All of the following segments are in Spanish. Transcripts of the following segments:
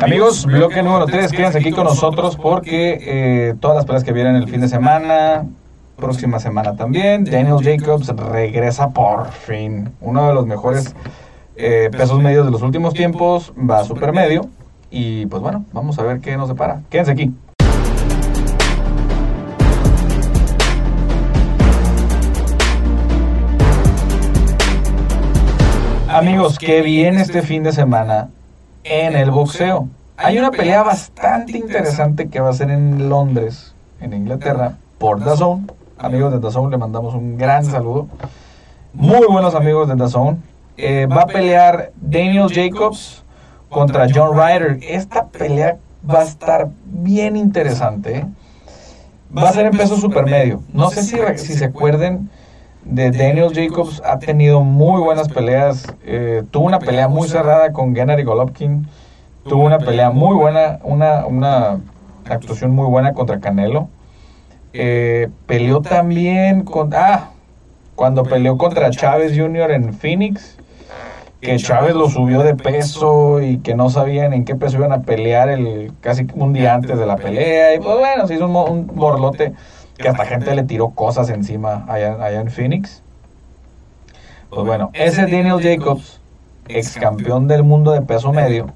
Amigos, bloque número 3, quédense aquí con nosotros porque eh, todas las peleas que vienen el fin de semana, próxima semana también, Daniel Jacobs regresa por fin. Uno de los mejores eh, pesos medios de los últimos tiempos, va a super medio. Y pues bueno, vamos a ver qué nos separa. Quédense aquí. Amigos, qué bien este fin de semana en el boxeo. Hay una pelea bastante interesante que va a ser en Londres, en Inglaterra, por DAZN. Amigos de DAZN, le mandamos un gran saludo. Muy buenos amigos de DAZN. Eh, va a pelear Daniel Jacobs contra John Ryder. Esta pelea va a estar bien interesante. ¿eh? Va a ser en peso supermedio. No sé si, si se acuerden de Daniel Jacobs. Ha tenido muy buenas peleas. Eh, tuvo una pelea muy cerrada con Gennady Golovkin tuvo una pelea muy buena, una, una actuación muy buena contra Canelo. Eh, peleó también con, ah, cuando peleó contra Chávez Jr. en Phoenix, que Chávez lo subió de peso y que no sabían en qué peso iban a pelear el casi un día antes de la pelea. Y pues bueno, se hizo un, un borlote que hasta gente le tiró cosas encima allá, allá en Phoenix. Pues bueno, ese Daniel Jacobs, ex campeón del mundo de peso medio,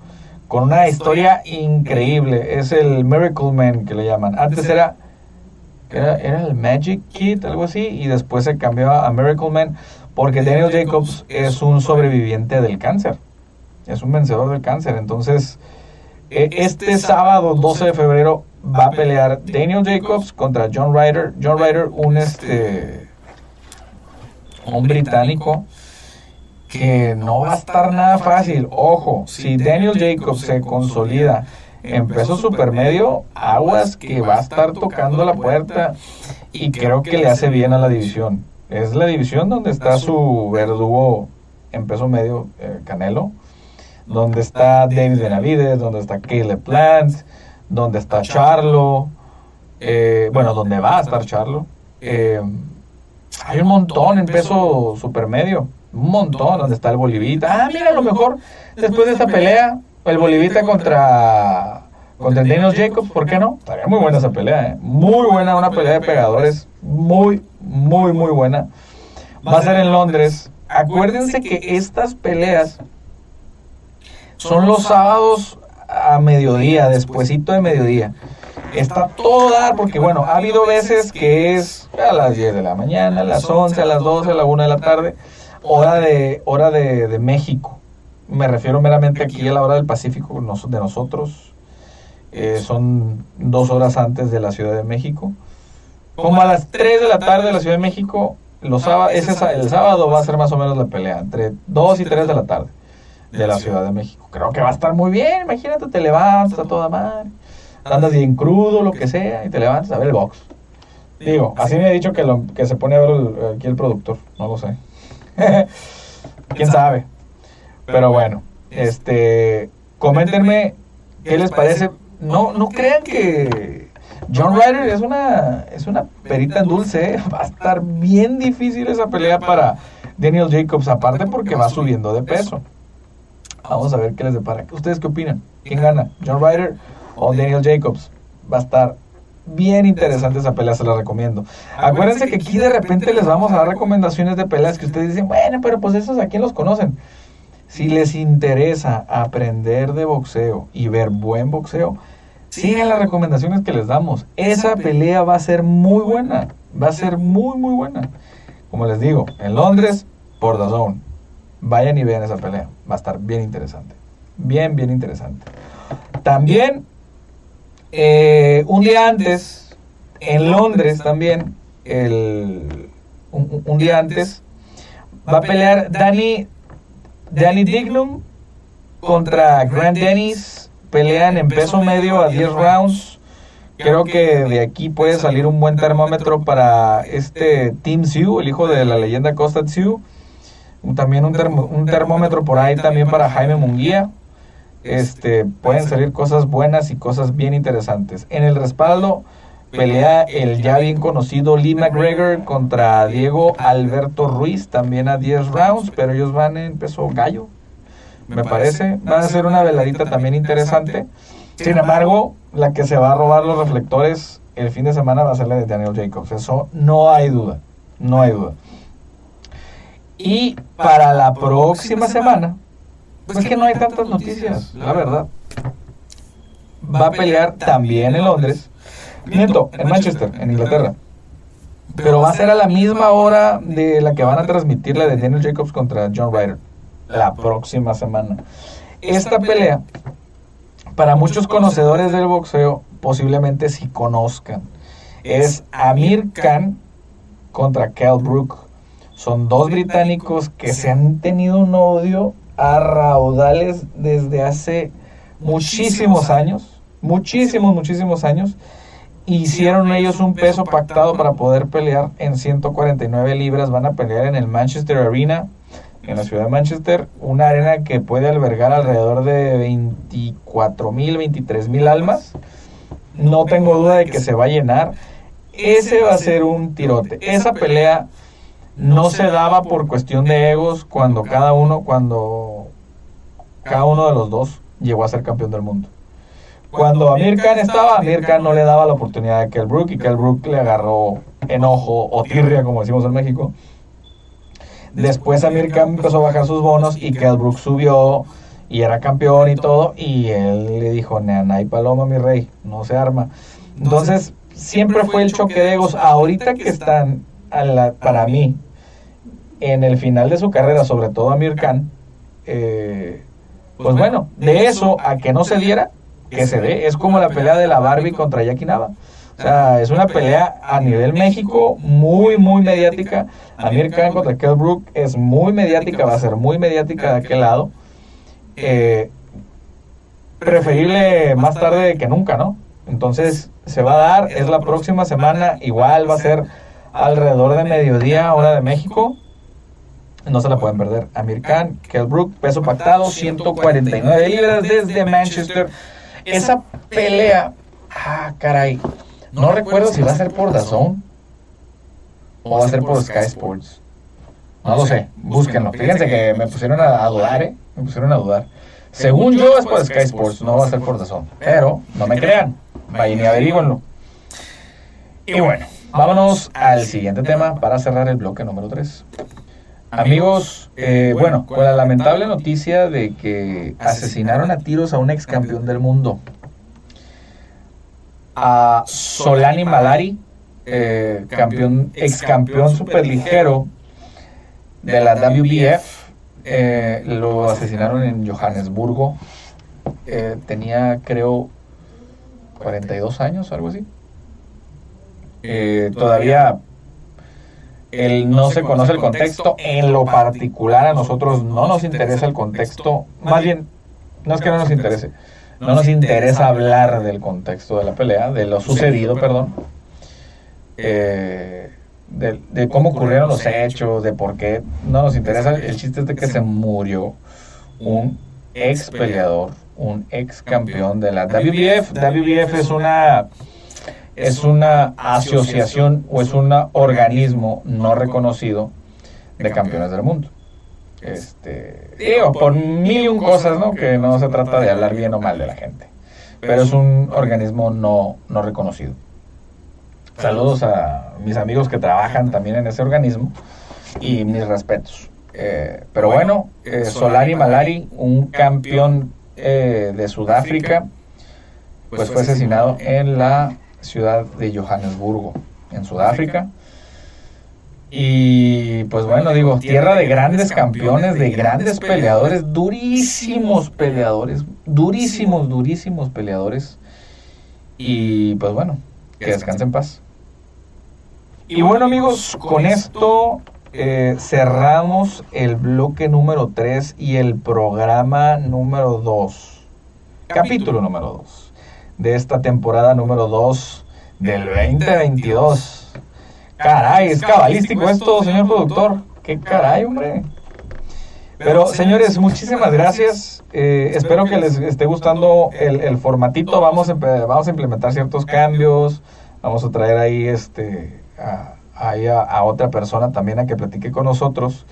con una historia increíble. Es el Miracle Man que le llaman. Antes era, era, el Magic Kid, algo así, y después se cambió a Miracle Man porque Daniel Jacobs es un sobreviviente del cáncer. Es un vencedor del cáncer. Entonces, e, este sábado 12 de febrero va a pelear Daniel Jacobs contra John Ryder. John Ryder, un este un británico que no va a estar nada fácil. Ojo, si Daniel Jacobs se consolida en peso supermedio, aguas que va a estar tocando la puerta y creo que le hace bien a la división. Es la división donde está su verdugo en peso medio, eh, Canelo, donde está David Benavides, donde está Caleb Plant, donde está Charlo, eh, bueno, donde va a estar Charlo. Eh, hay un montón en peso supermedio un montón, donde está el Bolivita. Ah, mira, a lo mejor después de esta pelea, el Bolivita contra, contra Daniel Jacobs, ¿por qué no? Estaría muy buena esa pelea, ¿eh? Muy buena, una pelea de pegadores, muy, muy, muy buena. Va a ser en Londres. Acuérdense que estas peleas son los sábados a mediodía, despuesito de mediodía. Está todo dar porque, bueno, ha habido veces que es a las 10 de la mañana, a las 11, a las 12, a la 1 de la tarde hora de, hora de, México. Me refiero meramente aquí a la hora del Pacífico de nosotros. Eh, son dos horas antes de la Ciudad de México. Como a las 3 de la tarde de la Ciudad de México, los ese, el sábado va a ser más o menos la pelea, entre 2 y 3 de la tarde de la Ciudad de México. Creo que va a estar muy bien, imagínate, te levantas a toda madre, andas bien crudo, lo que sea, y te levantas a ver el box. Digo, así me ha dicho que, lo, que se pone a ver aquí el productor, no lo sé. ¿Quién sabe? Pero bueno, este, coméntenme qué les parece. No, no crean que John Ryder es una, es una perita en dulce. ¿eh? Va a estar bien difícil esa pelea para Daniel Jacobs, aparte porque va subiendo de peso. Vamos a ver qué les depara. ¿Ustedes qué opinan? ¿Quién gana? ¿John Ryder o Daniel Jacobs? Va a estar bien interesante esa pelea, se la recomiendo. Acuérdense que aquí de repente les vamos a dar recomendaciones de peleas que ustedes dicen, bueno, pero pues esos aquí los conocen. Si les interesa aprender de boxeo y ver buen boxeo, sigan las recomendaciones que les damos. Esa pelea va a ser muy buena, va a ser muy, muy buena. Como les digo, en Londres, por The Zone. Vayan y vean esa pelea, va a estar bien interesante. Bien, bien interesante. También eh, un día antes, en Londres también, el, un, día antes, va a pelear Danny, Danny Dignum contra Grant Dennis. Pelean en peso medio a 10 rounds. Creo que de aquí puede salir un buen termómetro para este Tim Sioux, el hijo de la leyenda Costa Sioux. También un, un termómetro por ahí también para Jaime Munguía este, pueden salir cosas buenas y cosas bien interesantes. En el respaldo pelea el ya bien conocido Lee McGregor contra Diego Alberto Ruiz, también a 10 rounds, pero ellos van en peso gallo. me parece. Va a ser una veladita también interesante. Sin embargo, la que se va a robar los reflectores el fin de semana va a ser la de Daniel Jacobs. Eso no hay duda. No hay duda. Y para la próxima semana, pues es que no hay tantas noticias, la verdad. Va a pelear también en Londres. Miento, en Manchester, en Inglaterra. Pero va a ser a la misma hora de la que van a transmitir la de Daniel Jacobs contra John Ryder. La próxima semana. Esta pelea, para muchos conocedores del boxeo, posiblemente si conozcan, es Amir Khan contra Cal Brook. Son dos británicos que se han tenido un odio a raudales desde hace muchísimos años, muchísimos, muchísimos años. Hicieron ellos un peso pactado para poder pelear en 149 libras. Van a pelear en el Manchester Arena, en la ciudad de Manchester, una arena que puede albergar alrededor de 24 mil, 23 mil almas. No tengo duda de que se va a llenar. Ese va a ser un tirote. Esa pelea no se daba por cuestión de egos cuando cada uno, cuando cada uno de los dos llegó a ser campeón del mundo. Cuando Amir Khan estaba, Amir Khan no le daba la oportunidad a Kell Brook y Kell Brook le agarró enojo o tirria, como decimos en México. Después Amir Khan empezó a bajar sus bonos y Kell Brook subió y era campeón y todo. Y él le dijo, hay paloma, mi rey, no se arma. Entonces, siempre fue el choque de egos. Ahorita que están para mí, en el final de su carrera, sobre todo Amir Khan, eh, pues bueno, de eso a que no se diera, que se dé. Es como la pelea de la Barbie contra Jackie Nava. O sea, es una pelea a nivel México muy, muy mediática. Amir Khan contra Kell Brook es muy mediática, va a ser muy mediática de aquel lado. Eh, preferible más tarde que nunca, ¿no? Entonces se va a dar, es la próxima semana, igual va a ser alrededor de mediodía, hora de México. No se la pueden perder. Amir Khan, Kell Brook, peso pactado, 149 libras desde Manchester. Esa pelea, ah, caray. No recuerdo si va a ser por DAZN o va a ser por Sky Sports. No lo sé, búsquenlo. Fíjense que me pusieron a, dudar, ¿eh? Me pusieron a dudar. Según yo es por Sky Sports, no va a ser por DAZN. Pero no me crean, vayan y averiguenlo. Y bueno, Vámonos al siguiente tema para cerrar el bloque número 3. Amigos, eh, bueno, con la lamentable noticia de que asesinaron a tiros a un ex campeón del mundo, a Solani Malari, eh, campeón, ex campeón superligero de la WBF, eh, lo asesinaron en Johannesburgo. tenía, creo, 42 años, algo así. Eh, todavía el no se conoce el contexto. En lo particular a nosotros no nos interesa el contexto. Más bien, no es que no nos interese. No nos interesa hablar del contexto de la pelea, de lo sucedido, perdón. Eh, de, cómo ocurrieron los hechos, de por qué. No nos interesa. El chiste es de que se murió un ex peleador, un ex campeón de la WBF. WBF es una es una asociación o es un organismo no reconocido de campeones del mundo. Este, digo, por mil y un cosas, ¿no? Que no se trata de hablar bien o mal de la gente. Pero es un organismo no, no reconocido. Saludos a mis amigos que trabajan también en ese organismo y mis respetos. Eh, pero bueno, eh, Solari Malari, un campeón eh, de Sudáfrica, pues fue asesinado en la ciudad de Johannesburgo, en Sudáfrica. Y pues bueno, digo, tierra de grandes campeones, de grandes peleadores, durísimos peleadores, durísimos, durísimos peleadores. Y pues bueno, que descansen. en paz. Y bueno amigos, con esto eh, cerramos el bloque número 3 y el programa número 2, capítulo. Número 2 de esta temporada número 2 del 2022. Caray, es cabalístico esto, señor productor. Qué caray, hombre. Pero señores, muchísimas gracias. Eh, espero que les esté gustando el, formatito. Vamos a, vamos a implementar ciertos cambios. Vamos a traer ahí este a, a, otra persona también a que platique con nosotros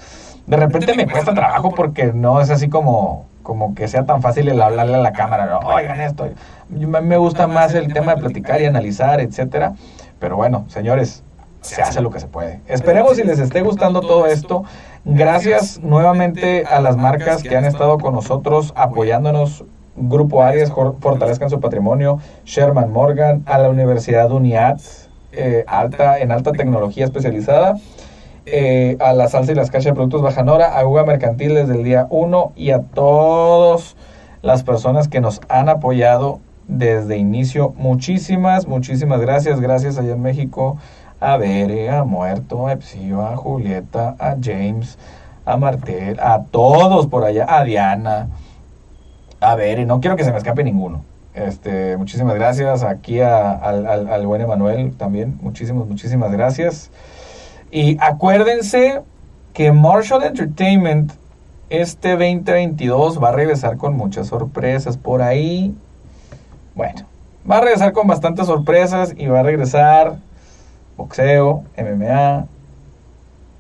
De repente me cuesta trabajo porque no es así como, como que sea tan fácil el hablarle a la cámara. Oigan esto. Me gusta más el tema de platicar y analizar, etcétera. Pero bueno, señores, se hace lo que se puede. Esperemos si les esté gustando todo esto. Gracias nuevamente a las marcas que han estado con nosotros apoyándonos. Grupo Arias, fortalezcan su patrimonio. Sherman Morgan, a la Universidad UNIAD, eh, alta, en alta tecnología especializada. Eh, a la salsa y las cajas de productos Bajanora, a Uga Mercantil desde el día 1 y a todas las personas que nos han apoyado desde inicio. Muchísimas, muchísimas gracias. Gracias allá en México a Bere, a Muerto, a Epsiva, a Julieta, a James, a Martel, a todos por allá, a Diana, a Bere, no quiero que se me escape ninguno. Este, muchísimas gracias aquí al, al, buen Emanuel también, muchísimas, muchísimas gracias. Y acuérdense que Marshall Entertainment este 2022 va a regresar con muchas sorpresas por ahí. Bueno, va a regresar con bastantes sorpresas y va a regresar boxeo, MMA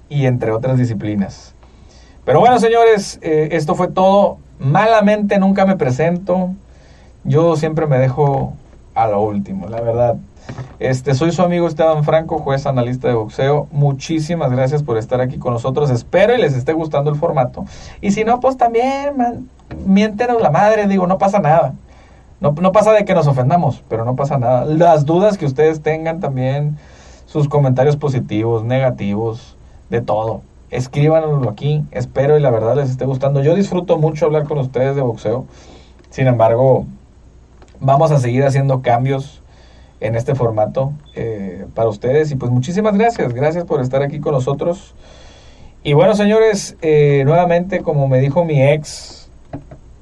y entre otras disciplinas. Pero bueno, señores, eh, esto fue todo. Malamente nunca me presento. Yo siempre me dejo a lo último, la verdad. Este, soy su amigo Esteban Franco, juez analista de boxeo. Muchísimas gracias por estar aquí con nosotros. Espero y les esté gustando el formato. Y si no, pues también, man, miéntenos la madre, digo, no pasa nada. No, no pasa de que nos ofendamos, pero no pasa nada. Las dudas que ustedes tengan también, sus comentarios positivos, negativos, de todo. Escríbanoslo aquí, espero y la verdad les esté gustando. Yo disfruto mucho hablar con ustedes de boxeo. Sin embargo, vamos a seguir haciendo cambios en este formato eh, para ustedes. Y pues muchísimas gracias, gracias por estar aquí con nosotros. Y bueno, señores, eh, nuevamente, como me dijo mi ex,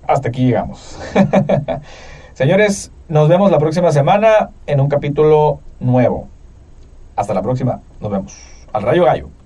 hasta aquí llegamos. señores, nos vemos la próxima semana en un capítulo nuevo. Hasta la próxima. Nos vemos. Al rayo gallo.